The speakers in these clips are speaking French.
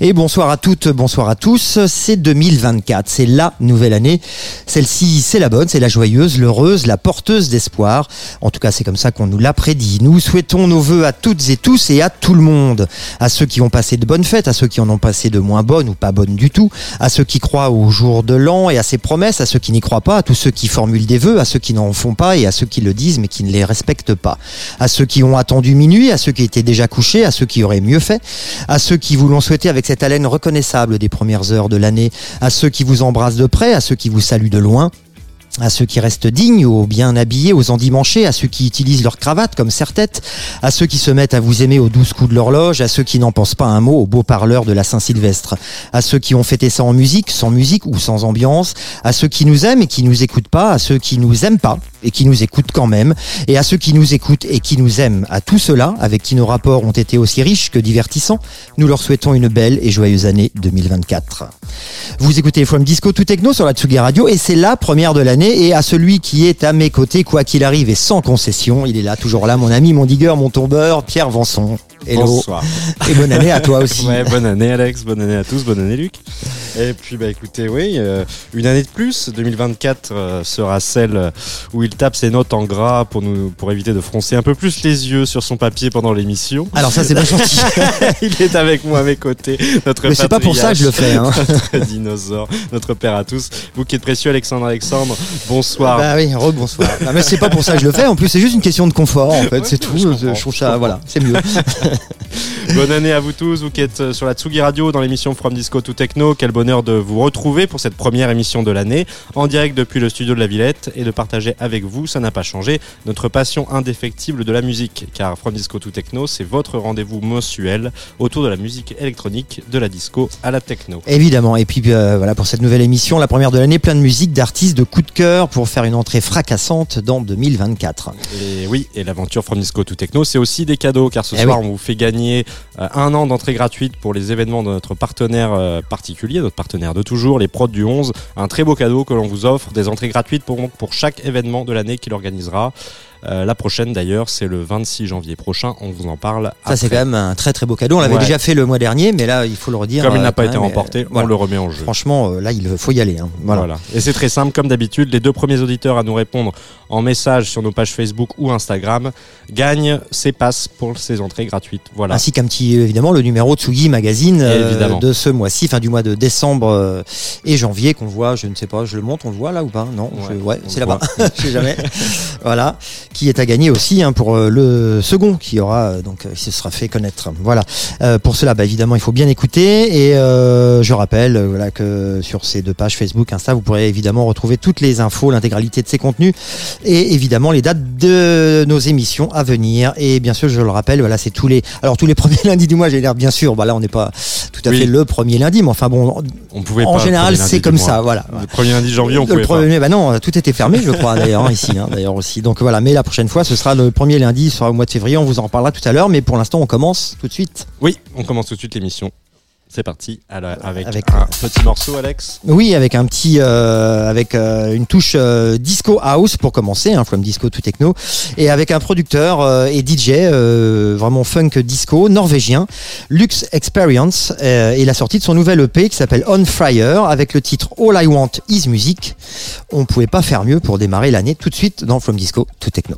Et bonsoir à toutes, bonsoir à tous. C'est 2024, c'est la nouvelle année. Celle-ci, c'est la bonne, c'est la joyeuse, l'heureuse, la porteuse d'espoir. En tout cas, c'est comme ça qu'on nous l'a prédit. Nous souhaitons nos voeux à toutes et tous et à tout le monde. À ceux qui ont passé de bonnes fêtes, à ceux qui en ont passé de moins bonnes ou pas bonnes du tout, à ceux qui croient au jour de l'an et à ses promesses, à ceux qui n'y croient pas, à tous ceux qui formulent des vœux, à ceux qui n'en font pas et à ceux qui le disent mais qui ne les respectent pas. À ceux qui ont attendu minuit, à ceux qui étaient déjà couchés, à ceux qui auraient mieux fait, à ceux qui vous l'ont souhaité avec cette haleine reconnaissable des premières heures de l'année, à ceux qui vous embrassent de près, à ceux qui vous saluent de loin, à ceux qui restent dignes, aux bien habillés, aux endimanchés, à ceux qui utilisent leur cravate comme serre-tête, à ceux qui se mettent à vous aimer aux douze coups de l'horloge, à ceux qui n'en pensent pas un mot au beau parleur de la Saint-Sylvestre, à ceux qui ont fêté ça en musique, sans musique ou sans ambiance, à ceux qui nous aiment et qui nous écoutent pas, à ceux qui nous aiment pas et qui nous écoutent quand même, et à ceux qui nous écoutent et qui nous aiment, à tout cela, avec qui nos rapports ont été aussi riches que divertissants, nous leur souhaitons une belle et joyeuse année 2024. Vous écoutez From Disco to Techno sur la Tsugi Radio, et c'est la première de l'année, et à celui qui est à mes côtés, quoi qu'il arrive et sans concession, il est là, toujours là, mon ami, mon digueur, mon tombeur, Pierre Vanson. Hello. Bonsoir. Et bonne année à toi aussi. Ouais, bonne année Alex, bonne année à tous, bonne année Luc. Et puis bah écoutez, oui, euh, une année de plus, 2024 euh, sera celle où il tape ses notes en gras pour nous pour éviter de froncer un peu plus les yeux sur son papier pendant l'émission. Alors ça c'est pas gentil. il est avec moi à mes côtés, notre Mais c'est pas pour ça que je le fais. Hein. notre dinosaure, notre père à tous. Vous qui êtes précieux Alexandre Alexandre, bonsoir. Bah oui, rebonsoir. Mais c'est pas pour ça que je le fais. En plus, c'est juste une question de confort. En fait, Ouais, c'est tout. je trouve ça, voilà, c'est mieux. Bonne année à vous tous, vous qui êtes euh, sur la Tsugi Radio dans l'émission From Disco to Techno. Quel bonheur de vous retrouver pour cette première émission de l'année, en direct depuis le studio de la Villette et de partager avec vous, ça n'a pas changé, notre passion indéfectible de la musique. Car From Disco to Techno, c'est votre rendez-vous mensuel autour de la musique électronique, de la disco à la techno. Évidemment. Et puis euh, voilà pour cette nouvelle émission, la première de l'année, plein de musique, d'artistes, de coups de cœur pour faire une entrée fracassante dans 2024. Et oui, et l'aventure From Disco to Techno, c'est aussi des cadeaux, car ce Eh soir, on vous fait gagner un an d'entrée gratuite pour les événements de notre partenaire euh, particulier, notre partenaire de toujours, les prods du 11. Un très beau cadeau que l'on vous offre, des entrées gratuites pour, pour chaque événement de l'année qu'il organisera. Euh, la prochaine d'ailleurs, c'est le 26 janvier prochain, on vous en parle. Ça c'est quand même un très très beau cadeau. On l'avait Ouais. déjà fait le mois dernier, mais là il faut le redire. Comme il euh, n'a pas été remporté, on voilà. le remet en jeu. Franchement, euh, là il faut y aller. hein. Voilà. Voilà. Et c'est très simple, comme d'habitude, les deux premiers auditeurs à nous répondre en message sur nos pages Facebook ou Instagram gagnent ces passes pour ces entrées gratuites. Voilà. Ainsi qu'un petit, évidemment, le numéro Tsugi Magazine euh, de ce mois-ci, fin du mois de décembre et janvier, qu'on voit, je ne sais pas, je le montre, on le voit là ou pas? Non, Ouais, c'est là-bas, je sais jamais. voilà, qui est à gagner aussi hein, pour euh, le second qui aura, euh, donc, euh, se sera fait connaître. Voilà. Euh, pour cela, bah, évidemment, il faut bien écouter et euh, je rappelle voilà, que sur ces deux pages Facebook, Insta, vous pourrez évidemment retrouver toutes les infos, l'intégralité de ces contenus et évidemment les dates de nos émissions à venir. Et bien sûr, je le rappelle, voilà, c'est tous les, alors tous les premiers lundis du mois, j'ai l'air bien sûr, bah là on n'est pas tout à Oui. fait le premier lundi, mais enfin bon, On pouvait en pas, général premier c'est comme ça, voilà. Le premier lundi janvier, on le pouvait pas. premier, bah non, tout était fermé, je crois d'ailleurs hein, ici, hein, d'ailleurs aussi. Donc voilà, mais la prochaine fois, ce sera le premier lundi, ce sera au mois de février. On vous en reparlera tout à l'heure, mais pour l'instant, on commence tout de suite. Oui, on commence tout de suite l'émission. C'est parti Alors, avec, Avec- un petit morceau, Alex. Oui, avec un petit, euh, avec euh, une touche euh, disco house pour commencer, hein, from disco to techno, et avec un producteur et DJ euh, vraiment funk disco norvégien, Lux Experience, et la sortie de son nouvel EP qui s'appelle On Fire avec le titre All I Want Is Music. On pouvait pas faire mieux pour démarrer l'année tout de suite dans From Disco to Techno.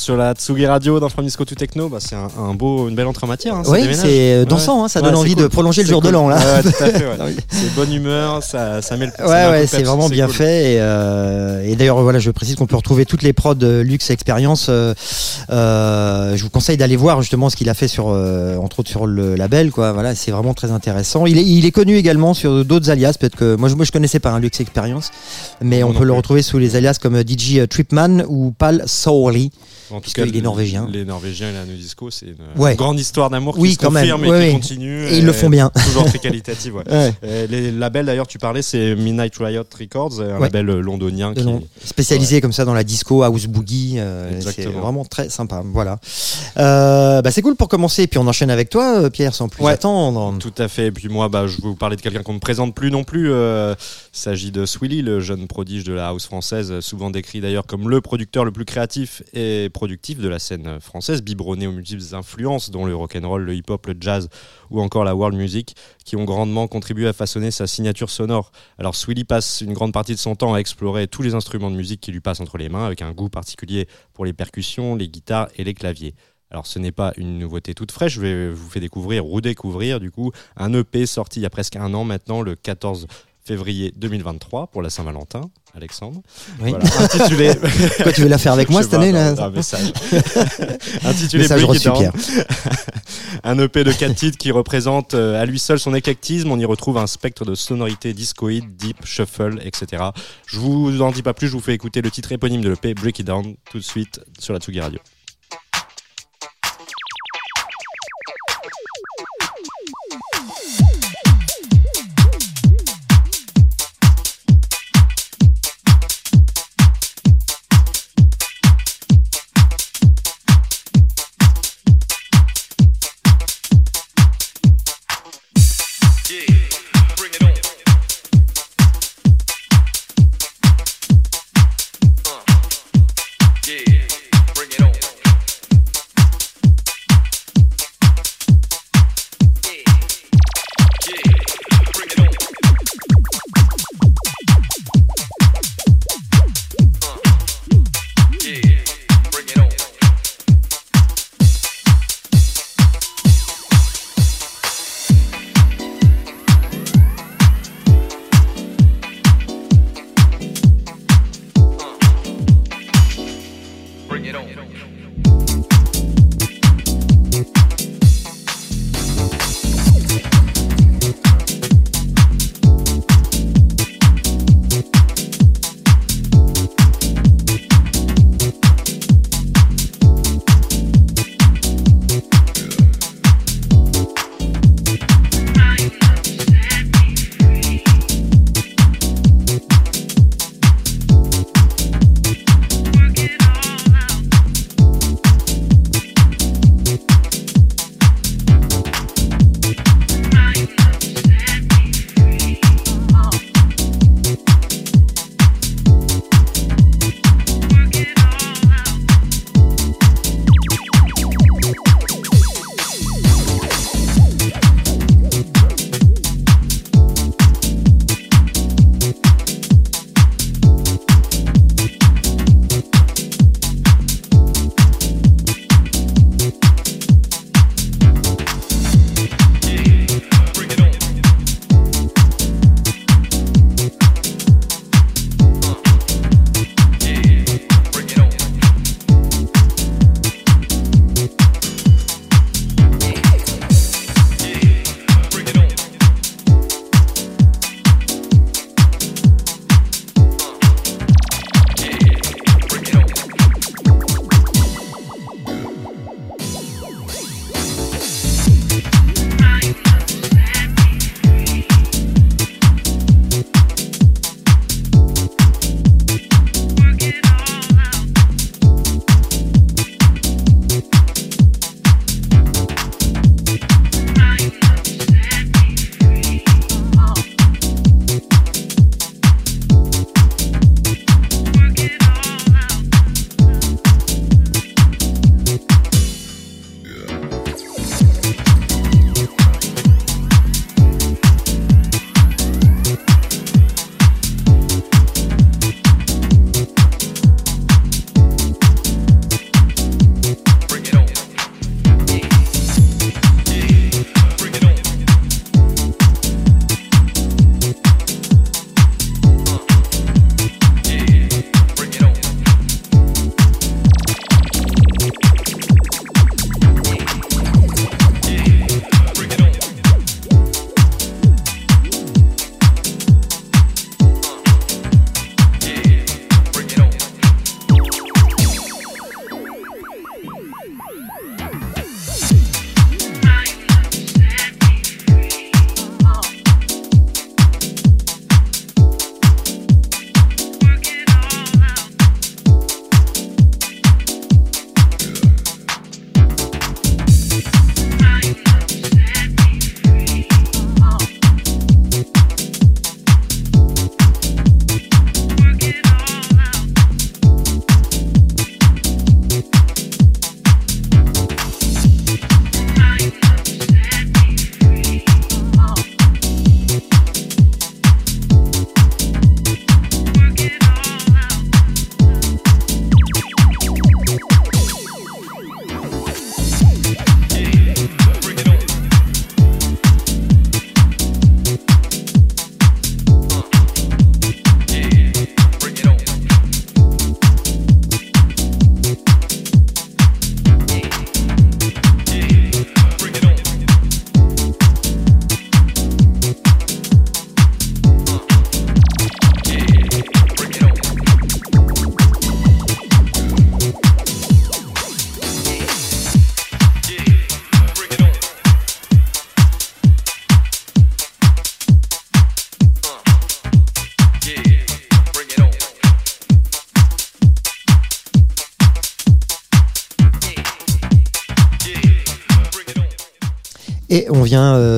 Sur la Tsugi Radio dans From Disco to Techno. Bah, c'est un, un beau, une belle entrée en matière. Hein, Oui, c'est euh, Ouais. dansant, hein, ça donne envie cool. de prolonger le jour de l'an là. Ouais, tout à fait. ouais. Oui. C'est bonne humeur, ça, ça met le. Ouais, ouais, c'est vraiment bien cool. fait. Et, euh, et d'ailleurs, voilà, je précise qu'on peut retrouver toutes les prods de Luxe Experience. Euh, euh, je vous conseille d'aller voir justement ce qu'il a fait sur, euh, entre autres sur le label, quoi. Voilà, c'est vraiment très intéressant. Il est, il est connu également sur d'autres alias. Peut-être que moi, je, moi, je connaissais pas un Luxe Experience, mais on peut le retrouver sous les alias comme DJ Tripman ou Pal Sauli. En tout Puisqu'il est norvégien. Les Norvégiens et la Nudisco, c'est une Ouais. grande histoire d'amour qui se confirme et qui ouais. continue. Et ils le font bien. Toujours très. Ouais. Euh, les labels d'ailleurs, tu parlais, c'est Midnight Riot Records, un label euh, londonien qui. Spécialisé comme ça dans la disco, house boogie, euh, c'est vraiment très sympa. Voilà. Euh, bah c'est cool pour commencer, puis on enchaîne avec toi, euh, Pierre, sans plus attendre. Tout à fait. Et puis moi, bah, je vais vous parler de quelqu'un qu'on ne présente plus non plus. Euh, il s'agit de Swilly, le jeune prodige de la house française, souvent décrit d'ailleurs comme le producteur le plus créatif et productif de la scène française, biberonné aux multiples influences, dont le rock'n'roll, le hip-hop, le jazz ou encore la world music, qui ont grandement contribué à façonner sa signature sonore. Alors Swilly passe une grande partie de son temps à explorer tous les instruments de musique qui lui passent entre les mains, avec un goût particulier pour les percussions, les guitares et les claviers. Alors ce n'est pas une nouveauté toute fraîche, je vais vous faire découvrir ou redécouvrir du coup un EP sorti il y a presque un an maintenant, le 14 février 2023 pour la Saint-Valentin, Alexandre. Oui. Voilà, intitulé. Quoi, tu veux la faire avec moi cette année là un message. intitulé Message reçu. Pierre. un EP de 4 titres qui représente euh, à lui seul son éclectisme. On y retrouve un spectre de sonorités discoïdes, deep, shuffle, etc. Je vous en dis pas plus, je vous fais écouter le titre éponyme de l'EP, Break It Down, tout de suite sur la Tsugi Radio.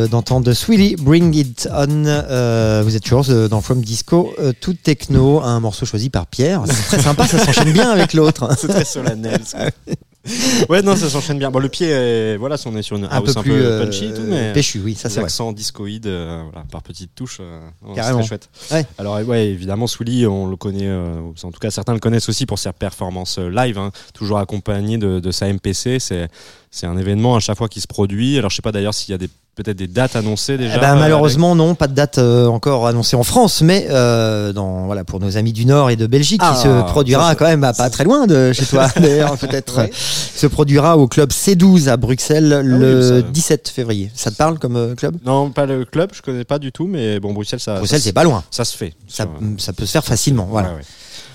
Euh, d'entendre Sweetie Bring It On. Euh, vous êtes toujours euh, dans From Disco euh, Tout Techno, un morceau choisi par Pierre. C'est très sympa, ça s'enchaîne bien avec l'autre. C'est très solennel. ça. ouais, non, ça s'enchaîne bien. Bon, le pied, est, voilà, on est sur une Un house peu un plus peu punchy, et tout, mais péchu, oui, ça c'est l'accent discoïde, euh, voilà, par petites touches, euh, Carrément. très chouette. Ouais. Alors, ouais, évidemment, Souli, on le connaît, euh, en tout cas, certains le connaissent aussi pour ses performances live, hein, toujours accompagné de, de sa MPC. C'est, c'est un événement à chaque fois qui se produit. Alors, je sais pas d'ailleurs s'il y a des, peut-être des dates annoncées déjà. Eh ben, euh, malheureusement, non, pas de date euh, encore annoncée en France, mais euh, dans, voilà, pour nos amis du Nord et de Belgique, Ah, qui se produira ça, quand même à pas très loin de chez toi, d'ailleurs, peut-être, Ouais. se produira au club C12 à Bruxelles le oui, ça- 17 février. Ça te parle comme euh, club? Non, pas le club, je connais pas du tout, mais bon, Bruxelles, ça, Bruxelles, c'est pas loin. ça se fait. Ça, ça peut se faire facilement. Voilà. Ouais, ouais.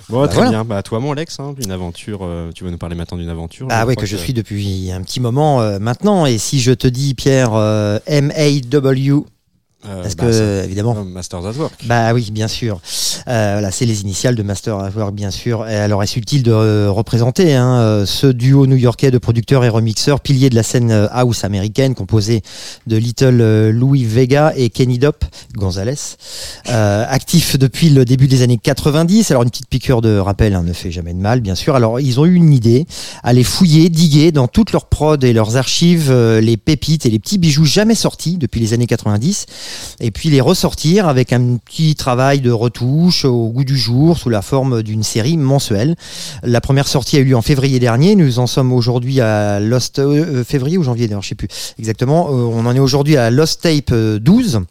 Bon, Bah, très voilà. bien. Bah, toi, mon Lex, hein, une aventure. euh, tu veux nous parler maintenant d'une aventure? Ah crois que je suis depuis un petit moment euh, maintenant. Et si je te dis, Pierre, euh, M-A-W, Euh, parce bah, que, ça- évidemment, Masters at Work. Bah oui, bien sûr. Euh, voilà, c'est les initiales de Master at Work, bien sûr. Et alors, est-ce utile de euh, représenter hein, euh, ce duo new-yorkais de producteurs et remixeurs, pilier de la scène euh, house américaine, composé de Little Louis Vega et Kenny Dopp Gonzalez, euh, actif depuis le début des années 90. Alors, une petite piqûre de rappel hein, ne fait jamais de mal, bien sûr. Alors, ils ont eu une idée, aller fouiller, diguer dans toutes leurs prods et leurs archives les pépites et les petits bijoux jamais sortis depuis les années 90 et puis les ressortir avec un petit travail de retouche au goût du jour sous la forme d'une série mensuelle. La première sortie a eu lieu en février dernier. Nous en sommes aujourd'hui à Lost euh, euh, février ou janvier je sais plus exactement. Euh, on en est aujourd'hui à Lost Tape euh, 12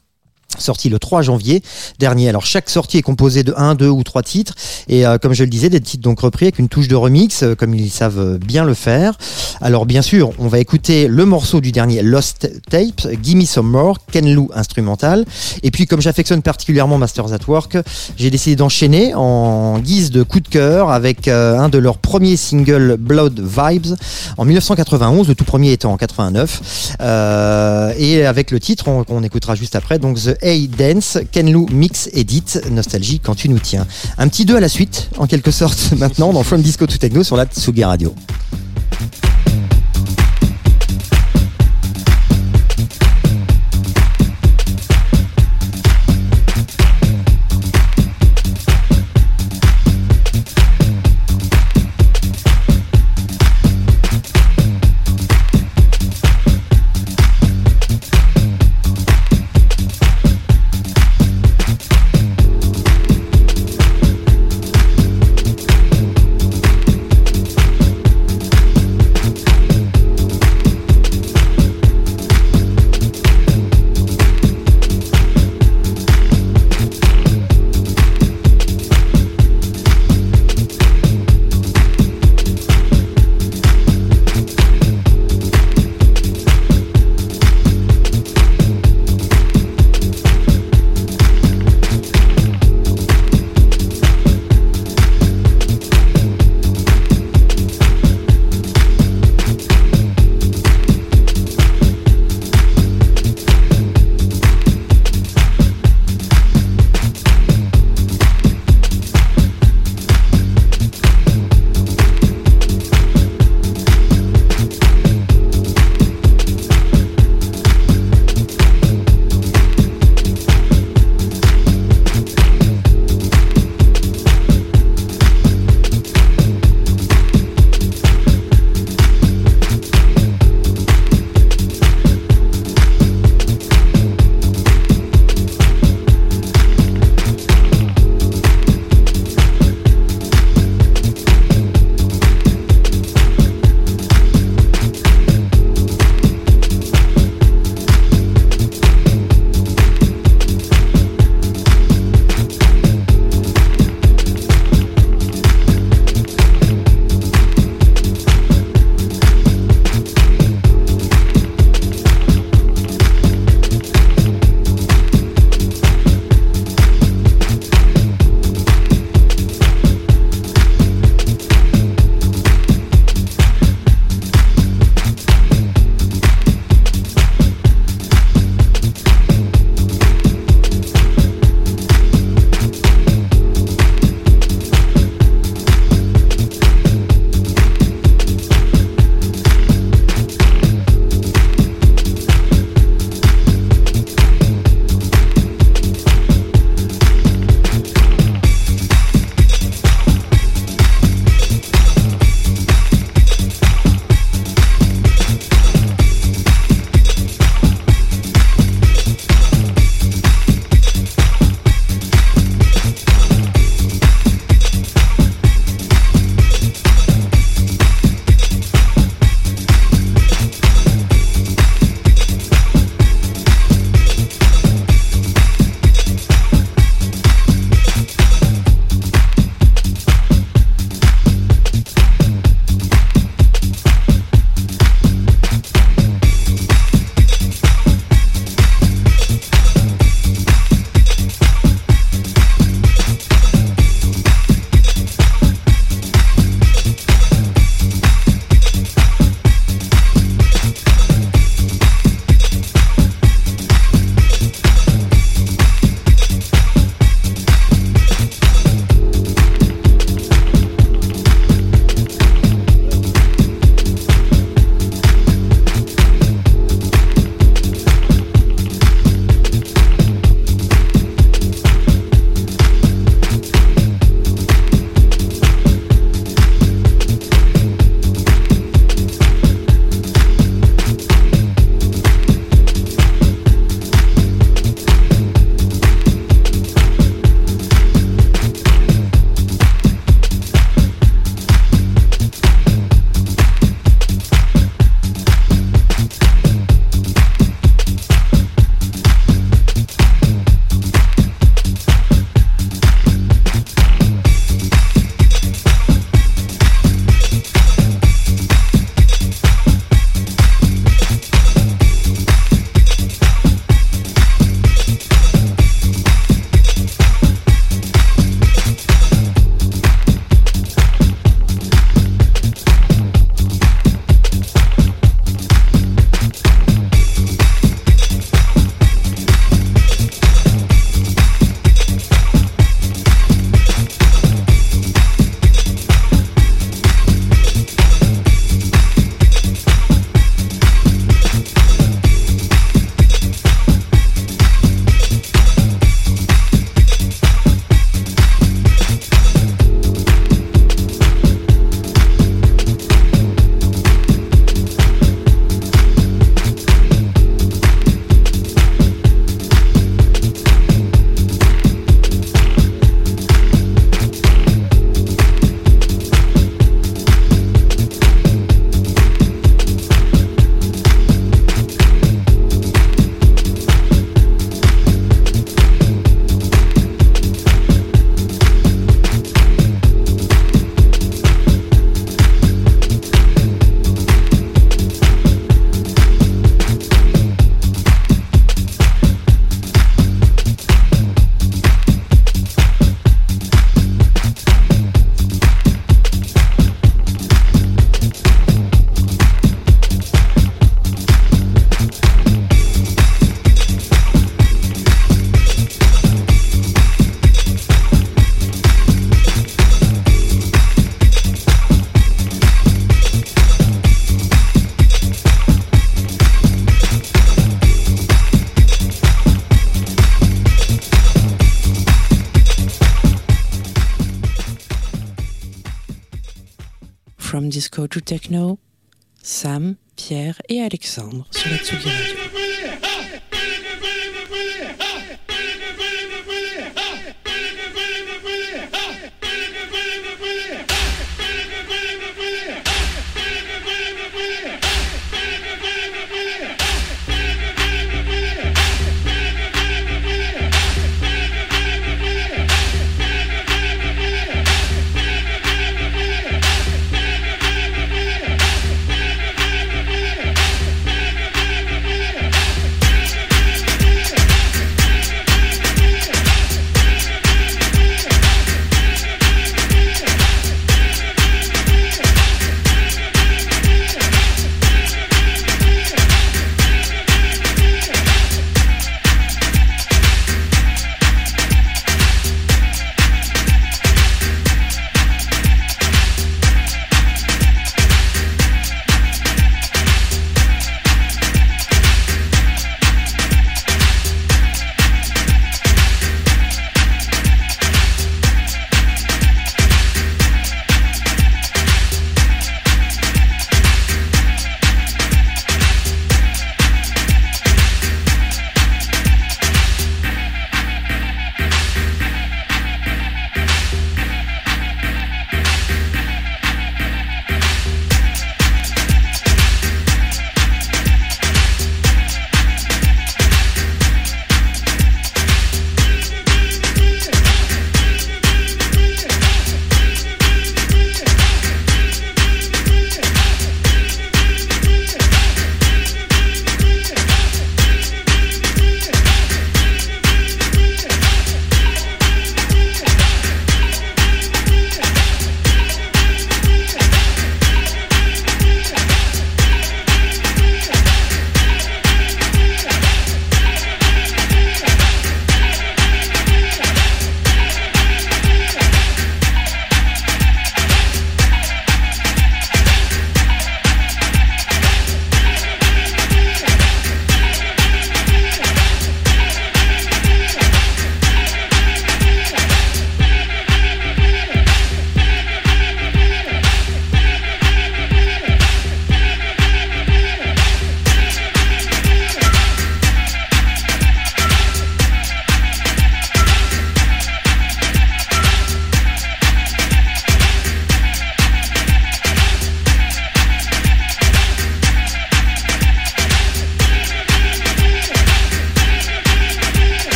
sorti le 3 janvier dernier. Alors chaque sortie est composée de 1, 2 ou 3 titres et euh, comme je le disais des titres donc repris avec une touche de remix euh, comme ils savent euh, bien le faire. Alors bien sûr, on va écouter le morceau du dernier Lost Tape, Gimme Some More, Ken Lou instrumental et puis comme j'affectionne particulièrement Masters at Work, j'ai décidé d'enchaîner en guise de coup de cœur avec euh, un de leurs premiers singles Blood Vibes en 1991, le tout premier étant en 89 euh, et avec le titre on- qu'on écoutera juste après donc The A Dance, Ken Lou Mix Edit, Nostalgie quand tu nous tiens. Un petit 2 à la suite en quelque sorte maintenant dans From Disco to Techno sur la Tsugi Radio. To Techno,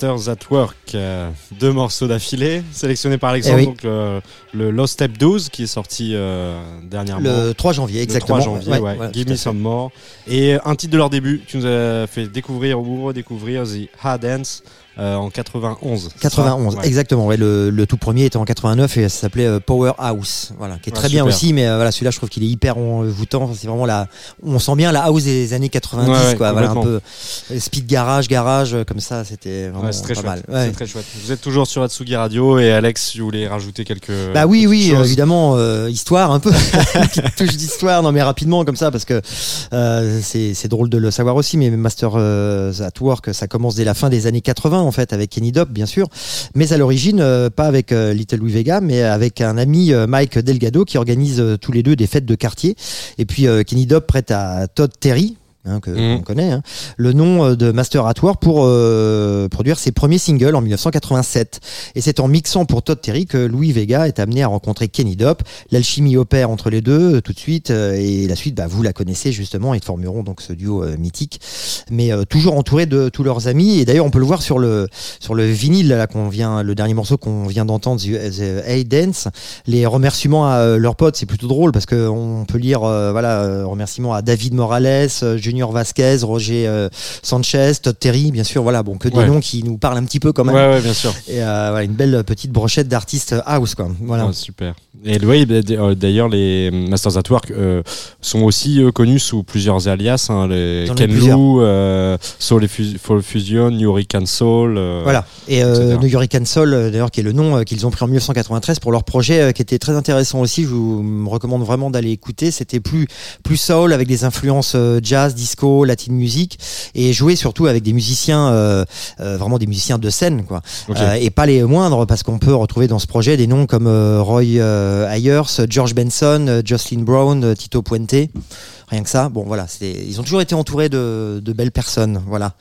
Masters at Work, euh, deux morceaux d'affilée, sélectionnés par Alexandre, Eh oui. donc le, le Lost Step 12 qui est sorti euh, dernièrement. Le 3 janvier, exactement. Le 3 janvier, Ouais, ouais, ouais, Give Me. Some More. Et un titre de leur début qui nous a fait découvrir ou redécouvrir The Hard Dance euh, en 91. c'est ça 91, Ouais. exactement. Ouais, le, le tout premier était en 89 et ça s'appelait euh, Powerhouse, voilà, qui est Ouais, très bien aussi. Mais euh, voilà, celui-là, je trouve qu'il est hyper envoûtant. C'est vraiment la, on sent bien la house des années 90, Ouais, ouais, quoi. Voilà, un peu speed garage, garage, euh, comme ça. C'était vraiment très pas chouette. mal. Ouais. C'est très chouette. Vous êtes toujours sur Atsugi Radio et Alex, je voulais rajouter quelques. Bah oui, oui, choses. euh, évidemment, euh, histoire un peu, touche d'histoire, non mais rapidement comme ça parce que euh, c'est c'est drôle de le savoir aussi. Mais Master at Work, ça commence dès la fin des années 80 en fait avec Kenny Dope bien sûr, mais à l'origine euh, pas avec euh, Little Louis Vega, mais avec un ami euh, Mike Delgado qui organise tous les deux des fêtes de quartier. Et puis Kenny Dope prête à Todd Terry. Hein, que Mhm. on connaît, hein, le nom euh, de Master at Work pour euh, produire ses premiers singles en 1987. Et c'est en mixant pour Todd Terry que Louis Vega est amené à rencontrer Kenny Dope. L'alchimie opère entre les deux euh, tout de suite. euh, et la suite, bah, vous la connaissez justement. Ils formeront donc ce duo euh, mythique. Mais euh, toujours entouré de tous leurs amis. Et d'ailleurs, on peut le voir sur le, sur le vinyle, là, qu'on vient, le dernier morceau qu'on vient d'entendre, The, Hey Dance. Les remerciements à euh, leurs potes, c'est plutôt drôle parce que on peut lire, euh, voilà, remerciements à David Morales, euh, Junior Vasquez, Roger euh, Sanchez, Todd Terry, bien sûr. Voilà, bon, que des Ouais. noms qui nous parlent un petit peu quand même. Ouais, ouais, bien sûr. Et euh, voilà, une belle petite brochette d'artistes house, quoi. Voilà. Super. Et oui, bah, d'ailleurs, les Masters at Work euh, sont aussi connus sous plusieurs alias. Hein, les Ken. Lou, Soul Fusion, New Hurricane Soul. Voilà. Et. New Hurricane Soul, d'ailleurs, qui est le nom qu'ils ont pris en 1993 pour leur projet, qui était très intéressant aussi. Je vous recommande vraiment d'aller écouter. C'était plus plus soul avec des influences jazz, disco, latin music, et jouer surtout avec des musiciens, euh, euh, vraiment des musiciens de scène, quoi. Euh, et pas les moindres, parce qu'on peut retrouver dans ce projet des noms comme Roy Ayers, George Benson, Jocelyn Brown, Tito Puente. Rien que ça. Bon, voilà. c'est- Ils ont toujours été entourés de, de belles personnes. Voilà.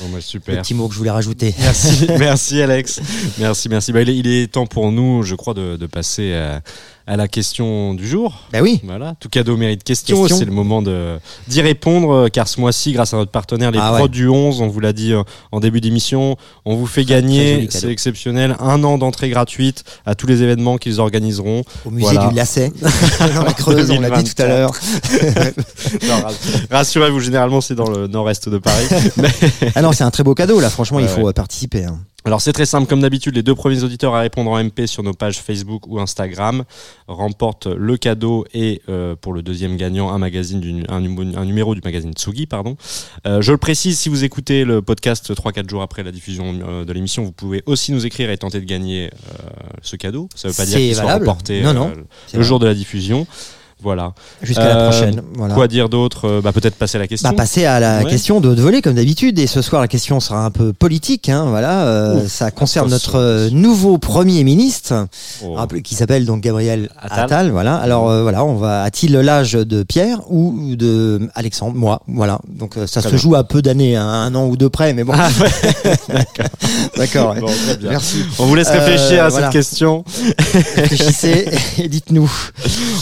Bon, bah, Le super. petit mot que je voulais rajouter. Merci, merci Alex. Merci, merci. Bah, il, est, il est temps pour nous, je crois, de, de passer à, à la question du jour. Bah oui. Voilà, tout cadeau mérite question. Question. C'est le moment de d'y répondre, euh, car ce mois-ci, grâce à notre partenaire, les Ah prods ouais. du 11, on vous l'a dit euh, en début d'émission, on vous fait gagner, c'est exceptionnel, un an d'entrée gratuite à tous les événements qu'ils organiseront. Au musée Voilà. du Lacet, dans la Creuse, on l'a dit tout à l'heure. Rassurez-vous, généralement, c'est dans le nord-est de Paris. Ah non, c'est un très beau cadeau là. Franchement, Ouais, il faut ouais. euh, participer. hein. Alors c'est très simple, comme d'habitude, les deux premiers auditeurs à répondre en MP sur nos pages Facebook ou Instagram remportent le cadeau et euh, pour le deuxième gagnant un magazine, du, un, numéro- un numéro du magazine Tsugi, pardon. Euh, je le précise, si vous écoutez le podcast 3-4 jours après la diffusion euh, de l'émission, vous pouvez aussi nous écrire et tenter de gagner ce cadeau. Ça veut pas dire qu'il valable. remporté Non, non, le c'est le vrai. jour de la diffusion. Voilà. Jusqu'à la Euh, prochaine. Voilà. Quoi dire d'autre Euh, bah, Peut-être passer à la question. Bah, passer à la Ouais. question de, de voler comme d'habitude. Et ce soir, la question sera un peu politique. Hein, voilà, euh, ça concerne notre nouveau premier ministre, Oh. qui s'appelle donc Gabriel Attal. Attal. voilà. Alors euh, voilà, on va a-t-il l'âge de Pierre ou de Alexandre? Moi, voilà. Donc euh, ça Très se bien. joue à peu d'années, hein, un an ou deux près, mais bon. Ah, ouais. D'accord. Bon. Merci. On vous laisse Euh, réfléchir à voilà. cette question. Réfléchissez et dites-nous.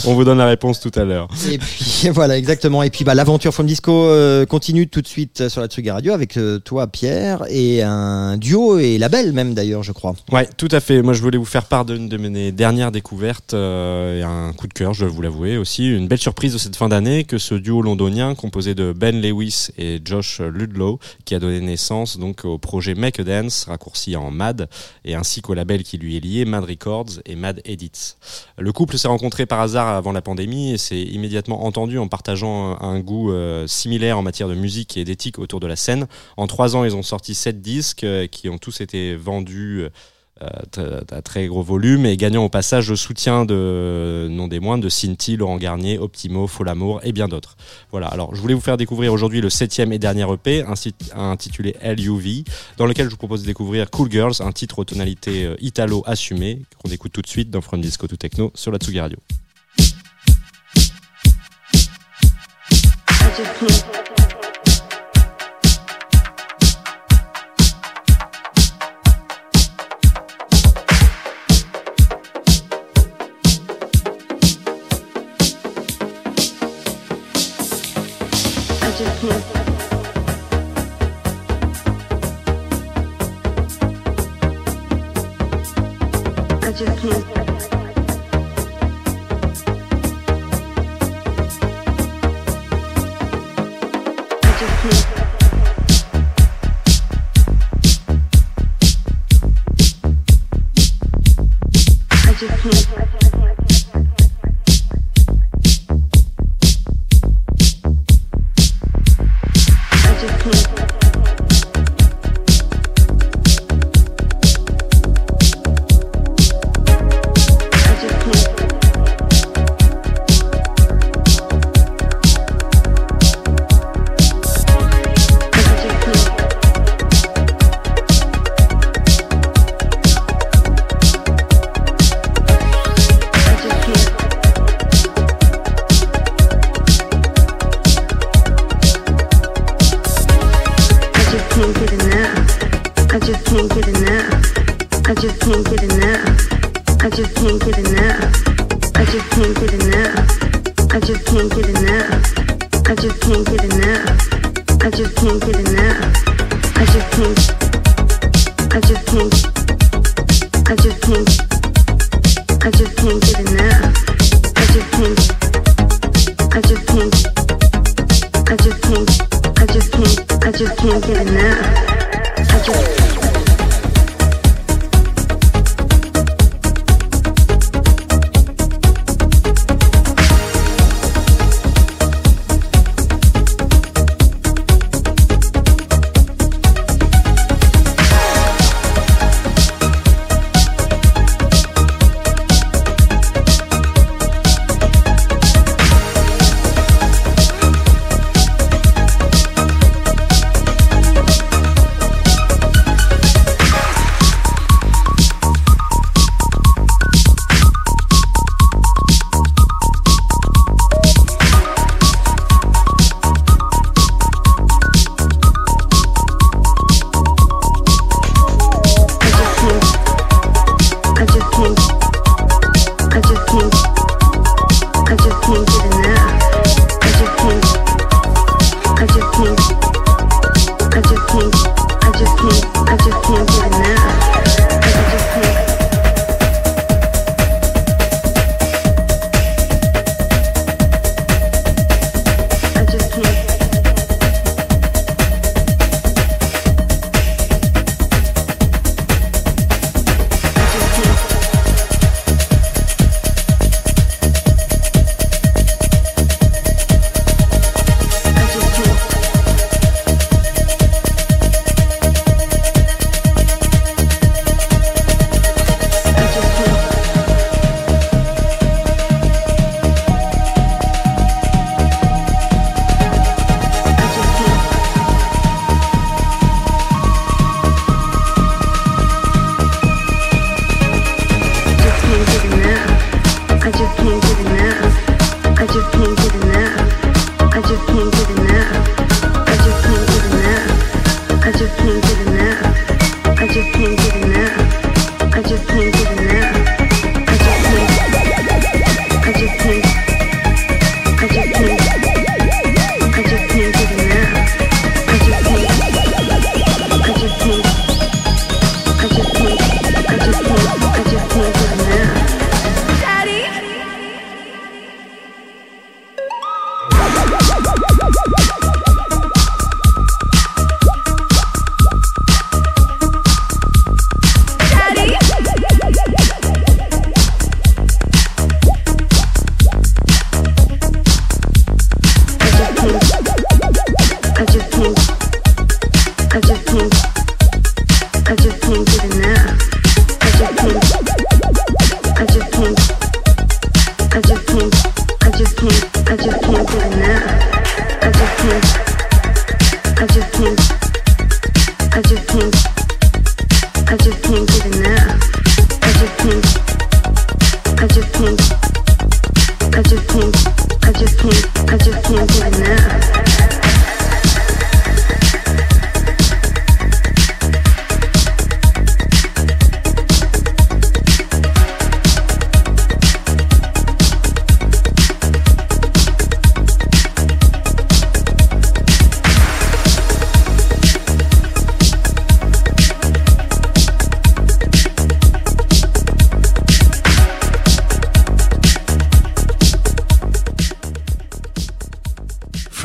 On vous donne la réponse tout à l'heure. Et puis voilà, exactement. Et puis bah, l'aventure From Disco euh, continue tout de suite euh, sur la Tsugi Radio avec euh, toi, Pierre, et un duo et label même d'ailleurs, je crois. Ouais, tout à fait. Moi, je voulais vous faire part d'une de mes dernières découvertes et un coup de cœur, je dois vous l'avouer aussi. Une belle surprise de cette fin d'année que ce duo londonien composé de Ben Lewis et Josh Ludlow qui a donné naissance donc au projet Make a Dance, raccourci en MAD, et ainsi qu'au label qui lui est lié, Mad Records et Mad Edits. Le couple s'est rencontré par hasard avant la pandémie et s'est immédiatement entendu en partageant un goût euh, similaire en matière de musique et d'éthique autour de la scène. En trois ans, ils ont sorti sept disques euh, qui ont tous été vendus euh, à très gros volume et gagnant au passage le soutien de non des moindres de Cinti, Laurent Garnier, Optimo, Folamour et bien d'autres. Voilà. Alors, je voulais vous faire découvrir aujourd'hui le septième et dernier EP intitulé LUV, dans lequel je vous propose de découvrir Cool Girls, un titre aux tonalités euh, italo assumées qu'on écoute tout de suite dans From Disco to Techno sur la Tsugi Radio. I just can't.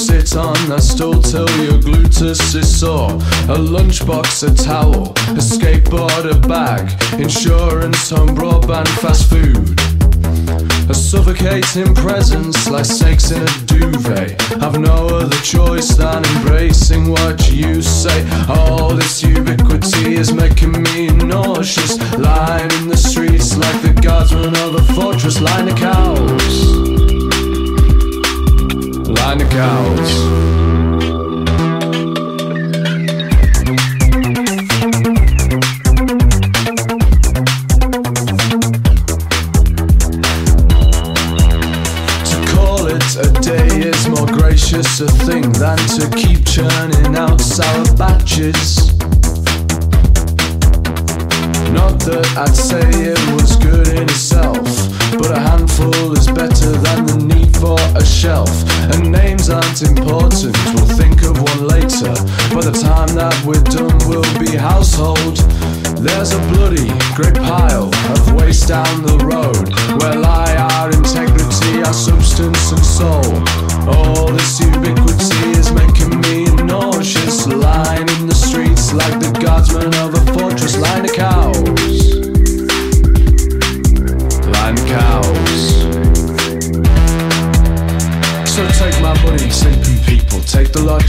Sit on that stool till your gluteus is sore. A lunchbox, a towel, a skateboard, a bag, insurance, home broadband, fast food. A suffocating presence like snakes in a duvet. Have no other choice than embracing what you say. All this ubiquity is making me nauseous. Lying in the streets like the guardsmen of a fortress. Line of cows. Blinde cows. a day is more gracious a thing than to keep churning out sour batches. Not that I'd say it. There's a bloody great pile of waste down the road where lie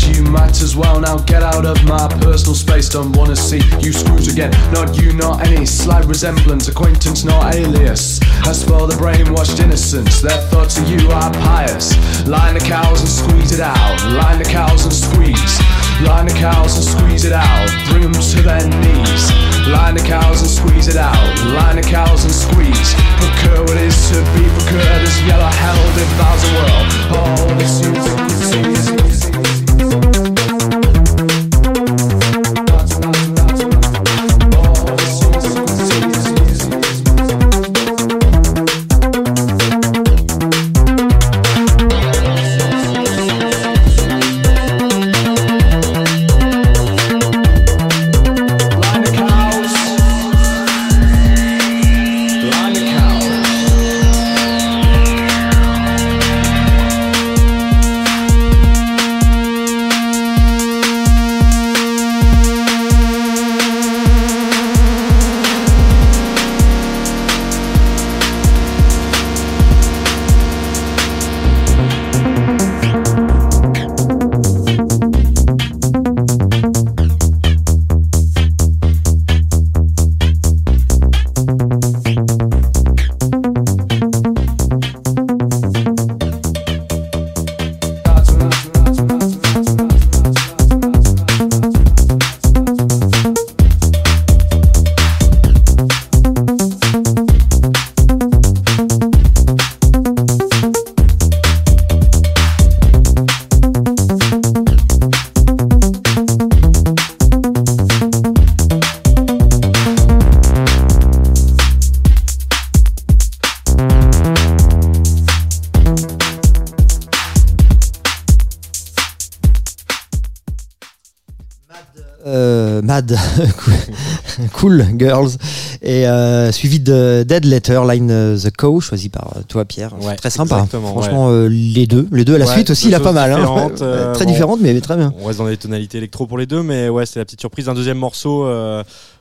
You might as well now get out of my personal space. Don't wanna see you screwed again. Not you, not any slight resemblance, acquaintance, nor alias. As for the brainwashed innocents, their thoughts of you are pious. Line the cows and squeeze it out. Line the cows and squeeze. Line the cows and squeeze it out. Bring them to their knees. Line the cows and squeeze it out. Line the cows and squeeze. Procure what is to be procured as yellow hell devours the world. All this ubiquity. Cool Girls et euh, suivi de Dead Letter Line the Cow choisi par euh, toi Pierre Ouais, très sympa franchement euh, les deux les deux à la Ouais, suite aussi il a pas mal hein. euh, très bon. différentes mais, mais très bien On reste dans les tonalités électro pour les deux, mais ouais, c'est la petite surprise. Un deuxième morceau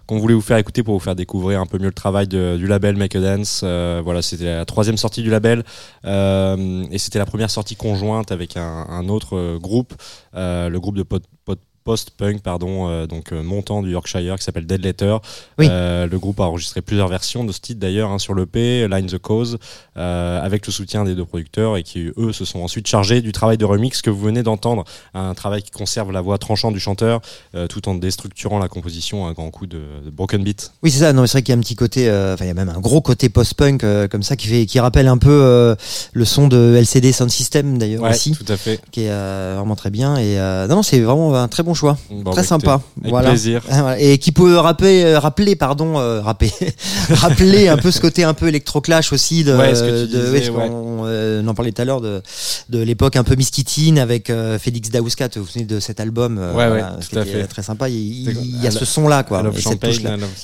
qu'on voulait vous faire écouter pour vous faire découvrir un peu mieux le travail de- du label Make a Dance. Euh, voilà, c'était la troisième sortie du label euh, et c'était la première sortie conjointe avec un, un autre euh, groupe, le groupe de pod, pod- post-punk, pardon, euh, donc euh, montant du Yorkshire qui s'appelle Dead Letter. Oui. Euh, le groupe a enregistré plusieurs versions de ce titre d'ailleurs hein, sur l'EP, Line the Cause, avec le soutien des deux producteurs et qui eux se sont ensuite chargés du travail de remix que vous venez d'entendre, un travail qui conserve la voix tranchante du chanteur tout en déstructurant la composition à un grand coup de, de broken beat. Oui, c'est ça. Non, c'est vrai qu'il y a un petit côté, enfin, il y a même un gros côté post-punk comme ça qui fait, qui rappelle un peu le son de LCD Sound System d'ailleurs Ouais, aussi, tout à fait. qui est vraiment très bien. Et non, non, c'est vraiment un très bon choix, Bon, très bah, sympa. Avec voilà. plaisir. Et qui peut rappeler, euh, rappeler, pardon, euh, rapper, rappeler un peu ce côté un peu électroclash aussi de, Ouais, de- disais, oui, qu'on, euh, on en parlait tout à l'heure de, de l'époque un peu Miskitine avec euh, Félix Daouskat. Vous vous souvenez de cet album voilà, tout à fait. Très sympa. Il, y a ce son là, quoi. Et cette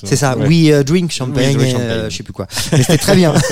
C'est ça. We euh, drink champagne. euh, je sais plus quoi. Mais c'était très bien.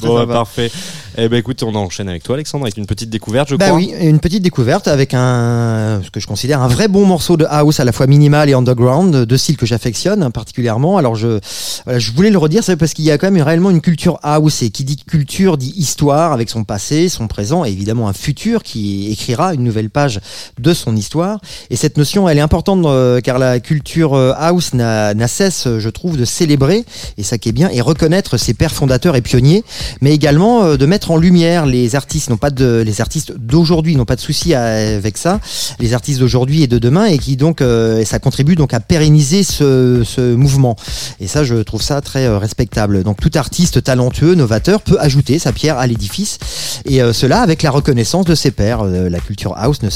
Bon, bah, parfait. Eh ben écoute, on enchaîne avec toi, Alexandre, avec une petite découverte, je Bah crois. oui, une petite découverte avec un, ce que je considère un vrai bon morceau de house à la fois minimal et underground, deux styles que j'affectionne hein, particulièrement. Alors je, je voulais le redire, c'est parce qu'il y a quand même réellement une culture house et qui dit culture dit histoire avec son passé, son présent et évidemment un futur qui écrira une nouvelle page de son histoire. Et cette notion, elle est importante euh, car la culture euh, house n'a cesse, je trouve, de célébrer et ça qui est bien et reconnaître ses pères fondateurs et pionniers, mais également euh, de mettre en lumière les artistes, non pas de les artistes d'aujourd'hui, n'ont pas de souci avec ça, les artistes d'aujourd'hui et de demain et qui donc euh, et ça contribue donc à pérenniser ce, ce mouvement. Et ça, je trouve ça très euh, respectable. Donc tout artiste talentueux, novateur peut ajouter sa pierre à l'édifice et euh, cela avec la reconnaissance de ses pairs. La culture house ne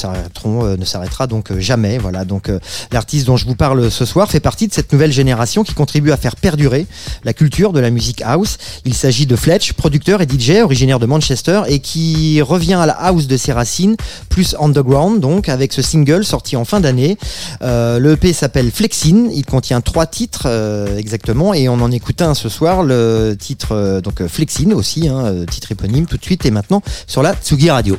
ne s'arrêtera donc jamais. Voilà. Donc l'artiste dont je vous parle ce soir fait partie de cette nouvelle génération qui contribue à faire perdurer la culture de la musique house. Il s'agit de Fletch, producteur et DJ originaire de Manchester et qui revient à la house de ses racines, plus underground donc avec ce single sorti en fin d'année. Euh, le EP s'appelle Flexin. Il contient trois titres euh, exactement et on en écoute un ce soir. Le titre euh, donc euh, Flexin aussi, hein, titre éponyme tout de suite et maintenant sur la Tsugi Radio.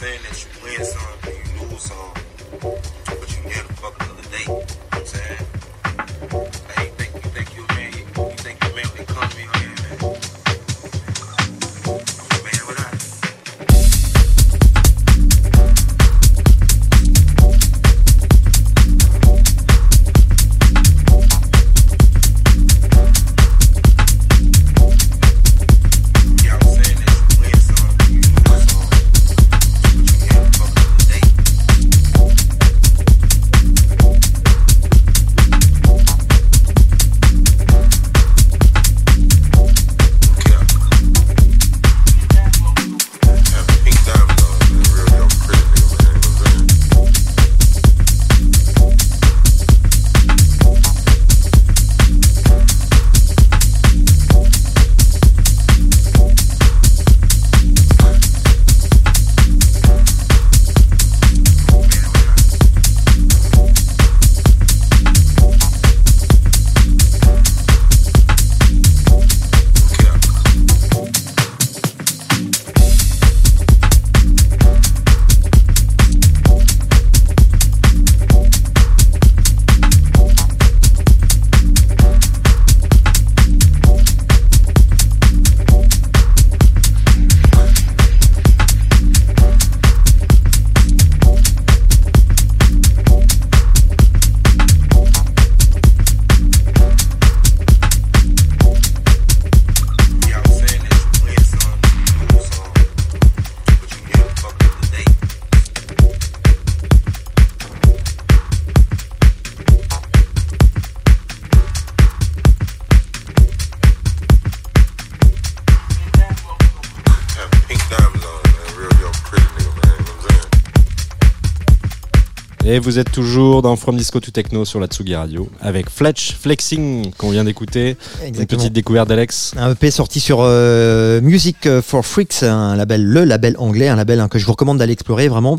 Saying that you win some and you lose some, but you never fuck another day. Vous êtes toujours dans From Disco to Techno sur la Tsugi Radio avec Fletch Flexing qu'on vient d'écouter. Une petite découverte d'Alex. Un EP sorti sur euh, Music for Freaks, un label, le label anglais, un label hein, que je vous recommande d'aller explorer vraiment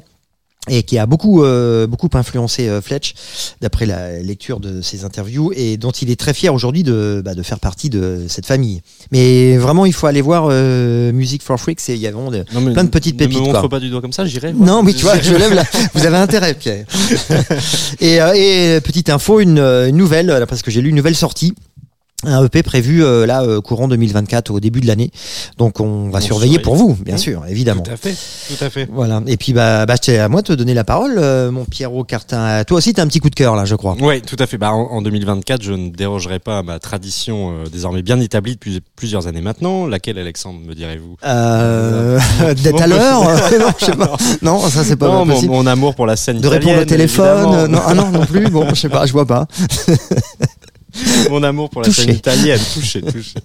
et qui a beaucoup euh, beaucoup influencé euh, Fletch d'après la lecture de ses interviews et dont il est très fier aujourd'hui de, bah, de faire partie de cette famille. Mais vraiment, il faut aller voir euh, Music for Freaks et il y a vraiment de- Non, mais plein de petites ne pépites. me quoi. montre pas du doigt comme ça, j'irai. Non, mais tu vois, je lève la... Vous avez intérêt, Pierre. et, euh, et petite info, une, euh, une nouvelle, euh, parce que j'ai lu une nouvelle sortie. Un EP prévu euh, là euh, courant 2024 au début de l'année. Donc on va On surveiller surveille. pour vous, bien sûr, évidemment. Tout à fait, tout à fait. Voilà. Et puis bah, bah c'est à moi de te donner la parole, euh, mon Pierrot Cartin. Toi aussi, t'as un petit coup de cœur là, je crois. Oui, tout à fait. Bah, en, en 2024, je ne dérogerai pas à ma tradition euh, désormais bien établie depuis plusieurs années maintenant. Laquelle, Alexandre, me direz-vous? Euh, D'être à l'heure Non. Non, ça c'est pas Non, mon, possible. mon amour pour la scène De répondre au téléphone euh, Non, ah non, non plus. Bon, je sais pas, je vois pas. Mon amour pour la Touché. scène italienne, touché, touché.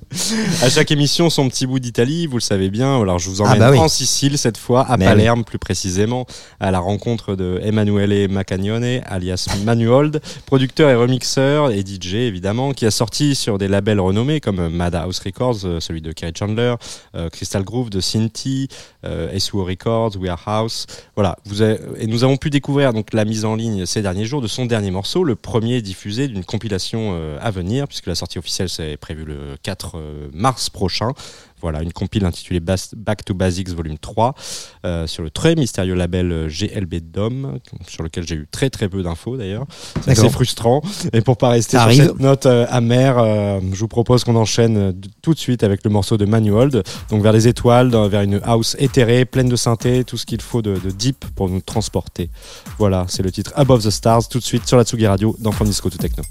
À chaque émission, son petit bout d'Italie, vous le savez bien. Alors, je vous emmène Ah bah oui. en Sicile cette fois, à Mais Palerme plus précisément, à la rencontre de Emanuele Macagnone, alias Manuold, producteur et remixeur et DJ évidemment, qui a sorti sur des labels renommés comme Madhouse Records, euh, celui de Kerry Chandler, euh, Crystal Groove de Cinti, euh, SUO Records, We Are House. Voilà, vous avez- et nous avons pu découvrir donc la mise en ligne ces derniers jours de son dernier morceau, le premier diffusé d'une compilation euh, à venir, puisque la sortie officielle c'est prévu le 4 euh, mars prochain. Voilà, une compile intitulée Back to Basics Volume 3 euh, sur le très mystérieux label euh, GLB Dom, sur lequel j'ai eu très très peu d'infos d'ailleurs. C'est assez frustrant. Et pour pas rester sur cette note euh, amère, euh, je vous propose qu'on enchaîne euh, tout de suite avec le morceau de Manuold, donc vers les étoiles, dans- vers une house éthérée, pleine de synthé, tout ce qu'il faut de, de deep pour nous transporter. Voilà, c'est le titre Above the Stars, tout de suite sur la Tsugi Radio dans From Disco to Techno.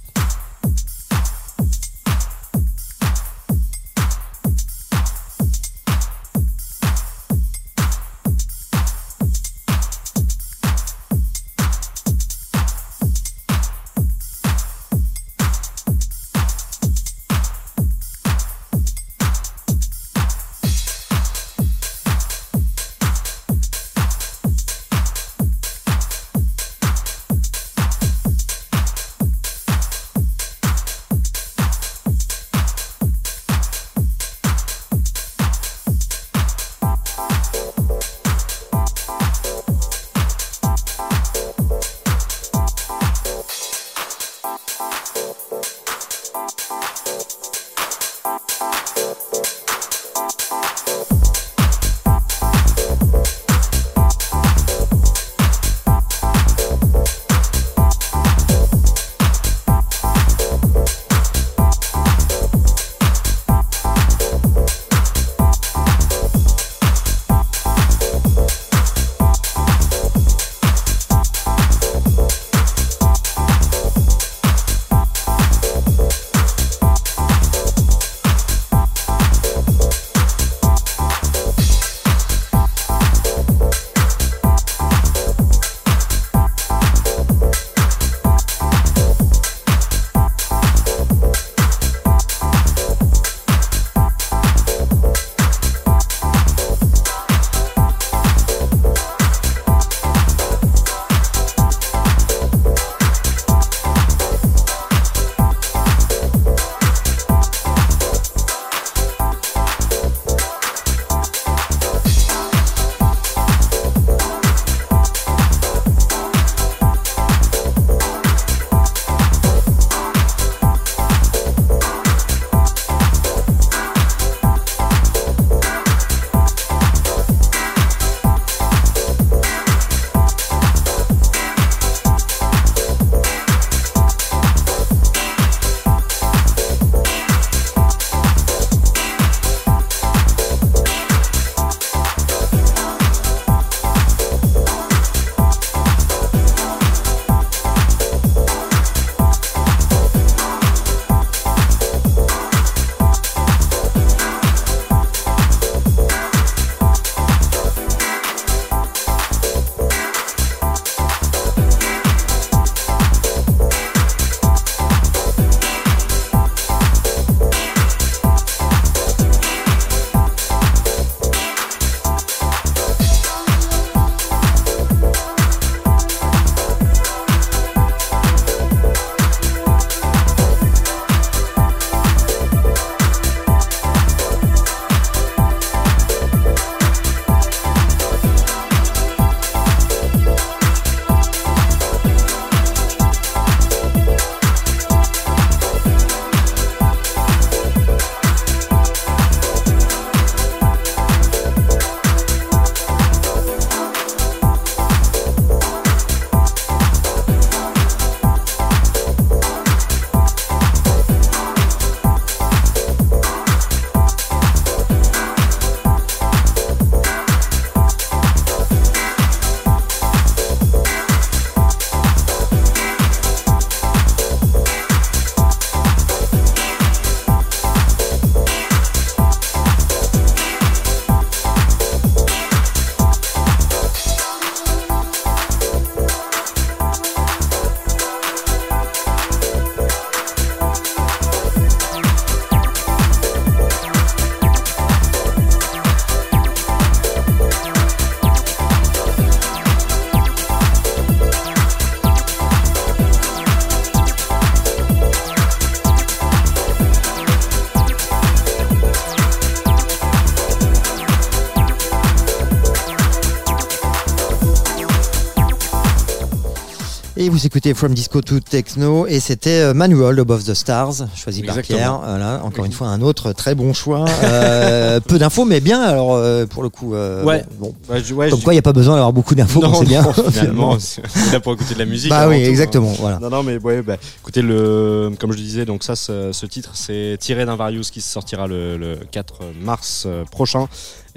Vous écoutez From Disco to Techno et c'était euh, Manual Above the Stars, choisi par. Pierre. Voilà, encore une fois un autre très bon choix. Euh, peu d'infos mais bien alors euh, pour le coup. euh, Ouais. Bon, Ouais, je- ouais, comme je- quoi il n'y a pas besoin d'avoir beaucoup d'infos, c'est bien. finalement, c'est c'est là pour écouter de la musique. bah oui, tout, hein. exactement. Voilà. Non, non, mais ouais, bah, écoutez, le, comme je le disais, donc ça, ce, titre, c'est tiré d'un Various qui sortira le, le 4 mars euh, prochain.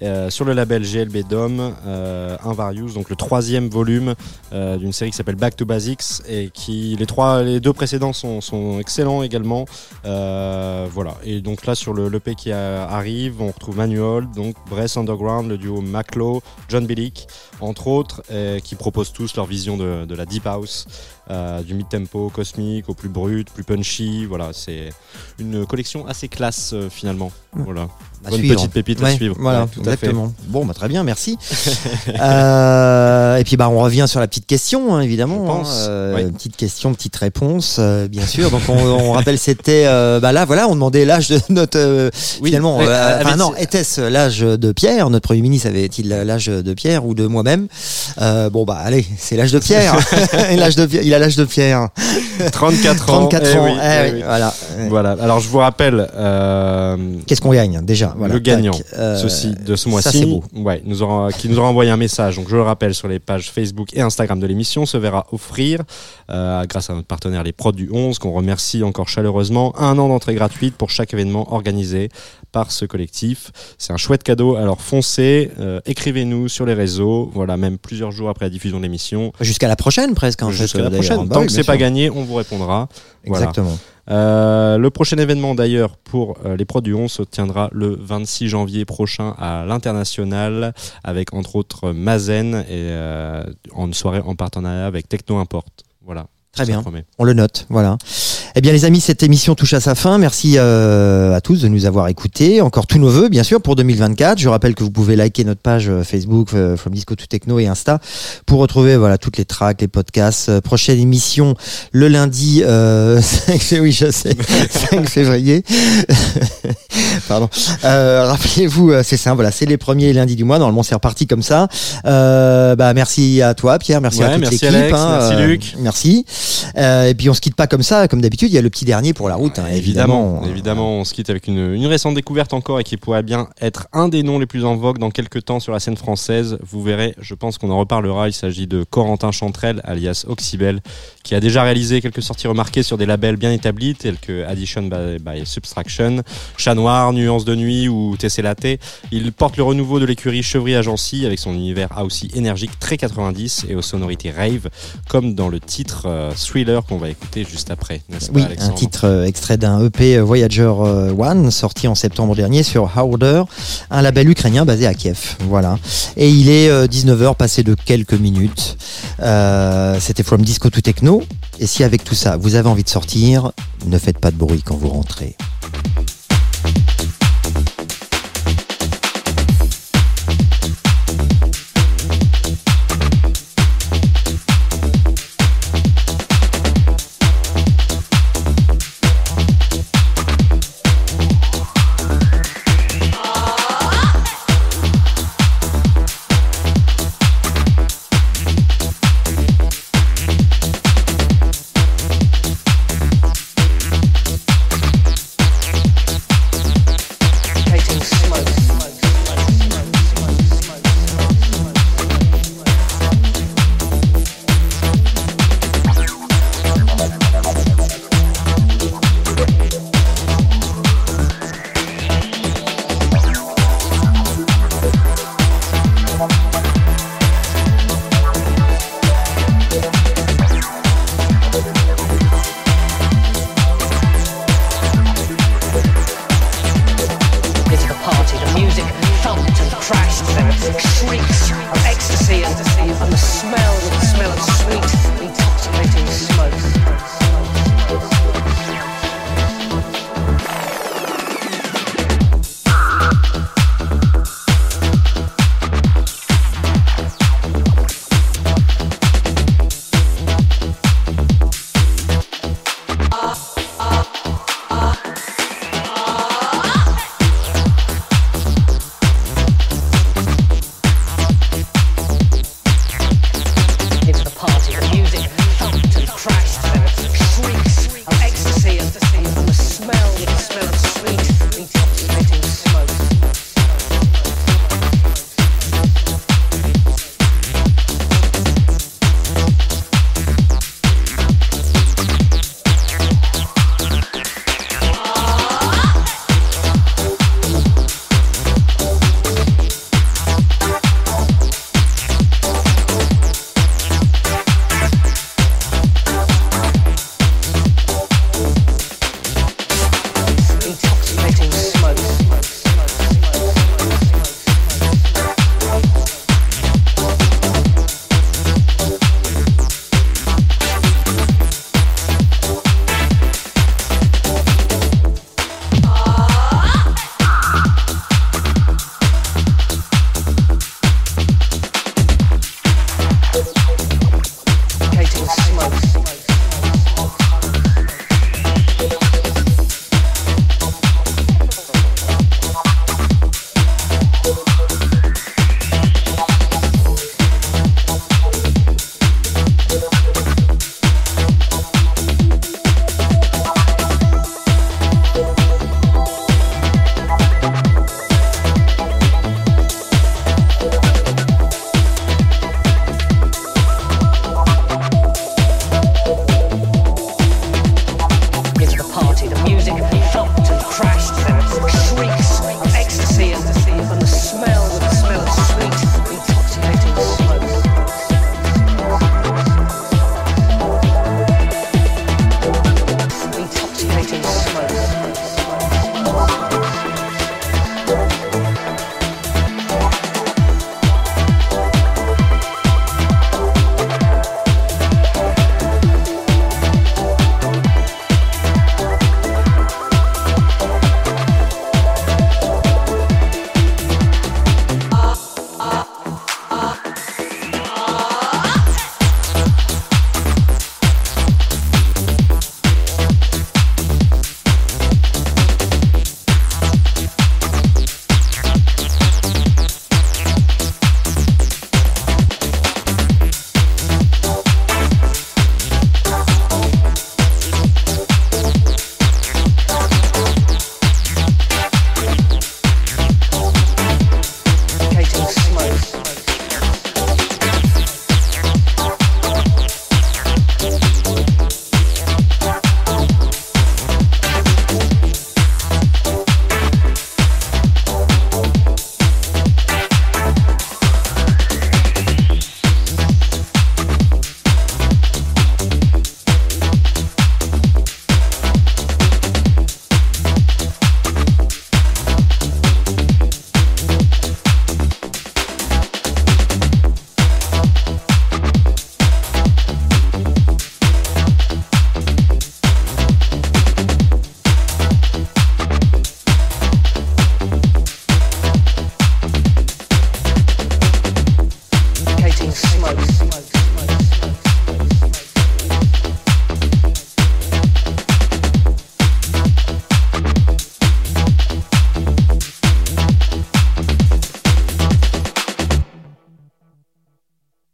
Euh, sur le label GLB Dom, euh, Invarious, donc le troisième volume euh, d'une série qui s'appelle Back to Basics et qui les trois, les deux précédents sont, sont excellents également. Euh, voilà. Et donc là sur le l'EP qui arrive, on retrouve Manual, donc Bress Underground, le duo Maclo, John Billick, entre autres, qui proposent tous leur vision de, de la deep house, euh, du mid-tempo cosmique au plus brut, plus punchy. Voilà, c'est une collection assez classe euh, finalement. Voilà, À bonne suivre. petite pépite à suivre. Voilà, Ouais, tout à fait. exactement. Bon, bah, très bien, merci. Euh, et puis bah on revient sur la petite question, hein, évidemment. Pense, hein, oui. Petite question, petite réponse, bien sûr. Donc on, on rappelle, c'était bah là, voilà, on demandait l'âge de notre Oui, finalement. enfin non, était-ce l'âge de Pierre Notre premier ministre avait-il l'âge de Pierre ou de moi-même? Bon bah allez, c'est l'âge de Pierre. l'âge de Pierre- a l'âge de Pierre. 34 ans. 34 eh ans. oui, eh eh oui. Voilà. Voilà. Alors je vous rappelle. euh, Qu'est-ce qu'on gagne déjà? Voilà, le gagnant, tac. Euh, ceci de ce mois-ci, ouais, nous aura, qui nous aura envoyé un message. Donc je le rappelle sur les pages Facebook et Instagram de l'émission, se verra offrir, euh, grâce à notre partenaire les Prods du 11, qu'on remercie encore chaleureusement, un an d'entrée gratuite pour chaque événement organisé par ce collectif. C'est un chouette cadeau. Alors foncez, euh, écrivez-nous sur les réseaux. Voilà, même plusieurs jours après la diffusion de l'émission. Jusqu'à la prochaine presque. en fait, Jusqu'à la prochaine. Bah Tant oui, que c'est pas gagné, on vous répondra. Voilà. Exactement. Euh, le prochain événement d'ailleurs pour euh, les Prods du 11 se tiendra le 26 janvier prochain à l'international avec entre autres Mazen et euh, en soirée en partenariat avec Techno Import. Voilà. Très bien. On le note, voilà. Eh bien, les amis, cette émission touche à sa fin. Merci euh, à tous de nous avoir écoutés. Encore tous nos voeux, bien sûr, pour 2024. Je rappelle que vous pouvez liker notre page euh, Facebook euh, From Disco to Techno et Insta pour retrouver voilà toutes les tracks, les podcasts. Euh, prochaine émission le lundi euh, 5 février, oui, je sais, 5 février. Pardon. Euh, Rappelez-vous, c'est ça. Voilà, c'est les premiers lundis du mois. Normalement, c'est reparti comme ça. Euh, bah, merci à toi, Pierre. Merci à toute merci l'équipe. Hein, merci euh, Luc. Merci. Euh, et puis on se quitte pas comme ça, comme d'habitude. Il y a le petit dernier pour la route, hein, évidemment. Évidemment, évidemment, on se quitte avec une, une récente découverte encore et qui pourrait bien être un des noms les plus en vogue dans quelques temps sur la scène française. Vous verrez, je pense qu'on en reparlera. Il s'agit de Corentin Chantrel, alias Oxybel, qui a déjà réalisé quelques sorties remarquées sur des labels bien établis tels que Addition by, by Subtraction, Chat Noir, Nuance de Nuit ou TC. Il porte le renouveau de l'écurie Chevry Agency avec son univers aussi énergique très 90 et aux sonorités rave, comme dans le titre euh, Thriller qu'on va écouter juste après, n'est-ce Oui, pas un titre euh, extrait d'un EP Voyager euh, One sorti en septembre dernier sur Howder, un label ukrainien basé à Kiev. Voilà. Et il est 19h passé de quelques minutes. Euh, C'était From Disco to Techno. Et si avec tout ça vous avez envie de sortir, ne faites pas de bruit quand vous rentrez. crashed and shrieked.